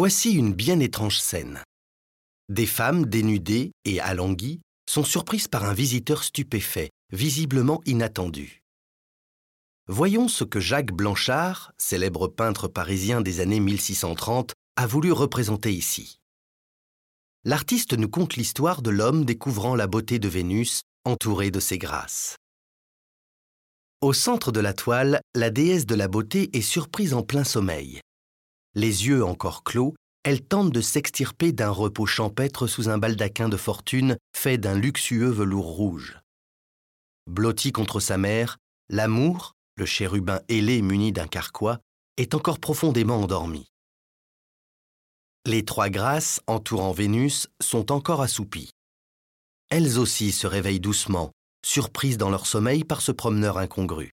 Voici une bien étrange scène. Des femmes dénudées et alanguies sont surprises par un visiteur stupéfait, visiblement inattendu. Voyons ce que Jacques Blanchard, célèbre peintre parisien des années 1630, a voulu représenter ici. L'artiste nous conte l'histoire de l'homme découvrant la beauté de Vénus entourée de ses grâces. Au centre de la toile, la déesse de la beauté est surprise en plein sommeil. Les yeux encore clos, elle tente de s'extirper d'un repos champêtre sous un baldaquin de fortune fait d'un luxueux velours rouge. Blotti contre sa mère, l'amour, le chérubin ailé muni d'un carquois, est encore profondément endormi. Les trois grâces entourant Vénus sont encore assoupies. Elles aussi se réveillent doucement, surprises dans leur sommeil par ce promeneur incongru.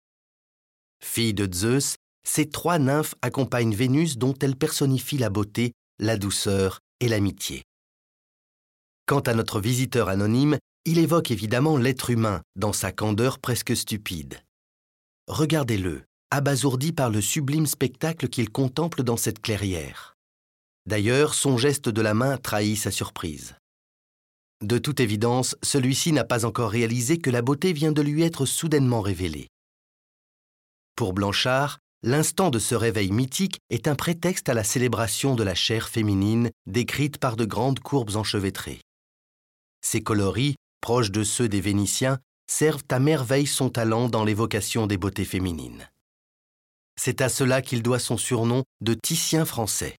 Fille de Zeus, ces trois nymphes accompagnent Vénus dont elles personnifient la beauté, la douceur et l'amitié. Quant à notre visiteur anonyme, il évoque évidemment l'être humain dans sa candeur presque stupide. Regardez-le, abasourdi par le sublime spectacle qu'il contemple dans cette clairière. D'ailleurs, son geste de la main trahit sa surprise. De toute évidence, celui-ci n'a pas encore réalisé que la beauté vient de lui être soudainement révélée. Pour Blanchard, l'instant de ce réveil mythique est un prétexte à la célébration de la chair féminine décrite par de grandes courbes enchevêtrées. Ces coloris, proches de ceux des Vénitiens, servent à merveille son talent dans l'évocation des beautés féminines. C'est à cela qu'il doit son surnom de Titien français.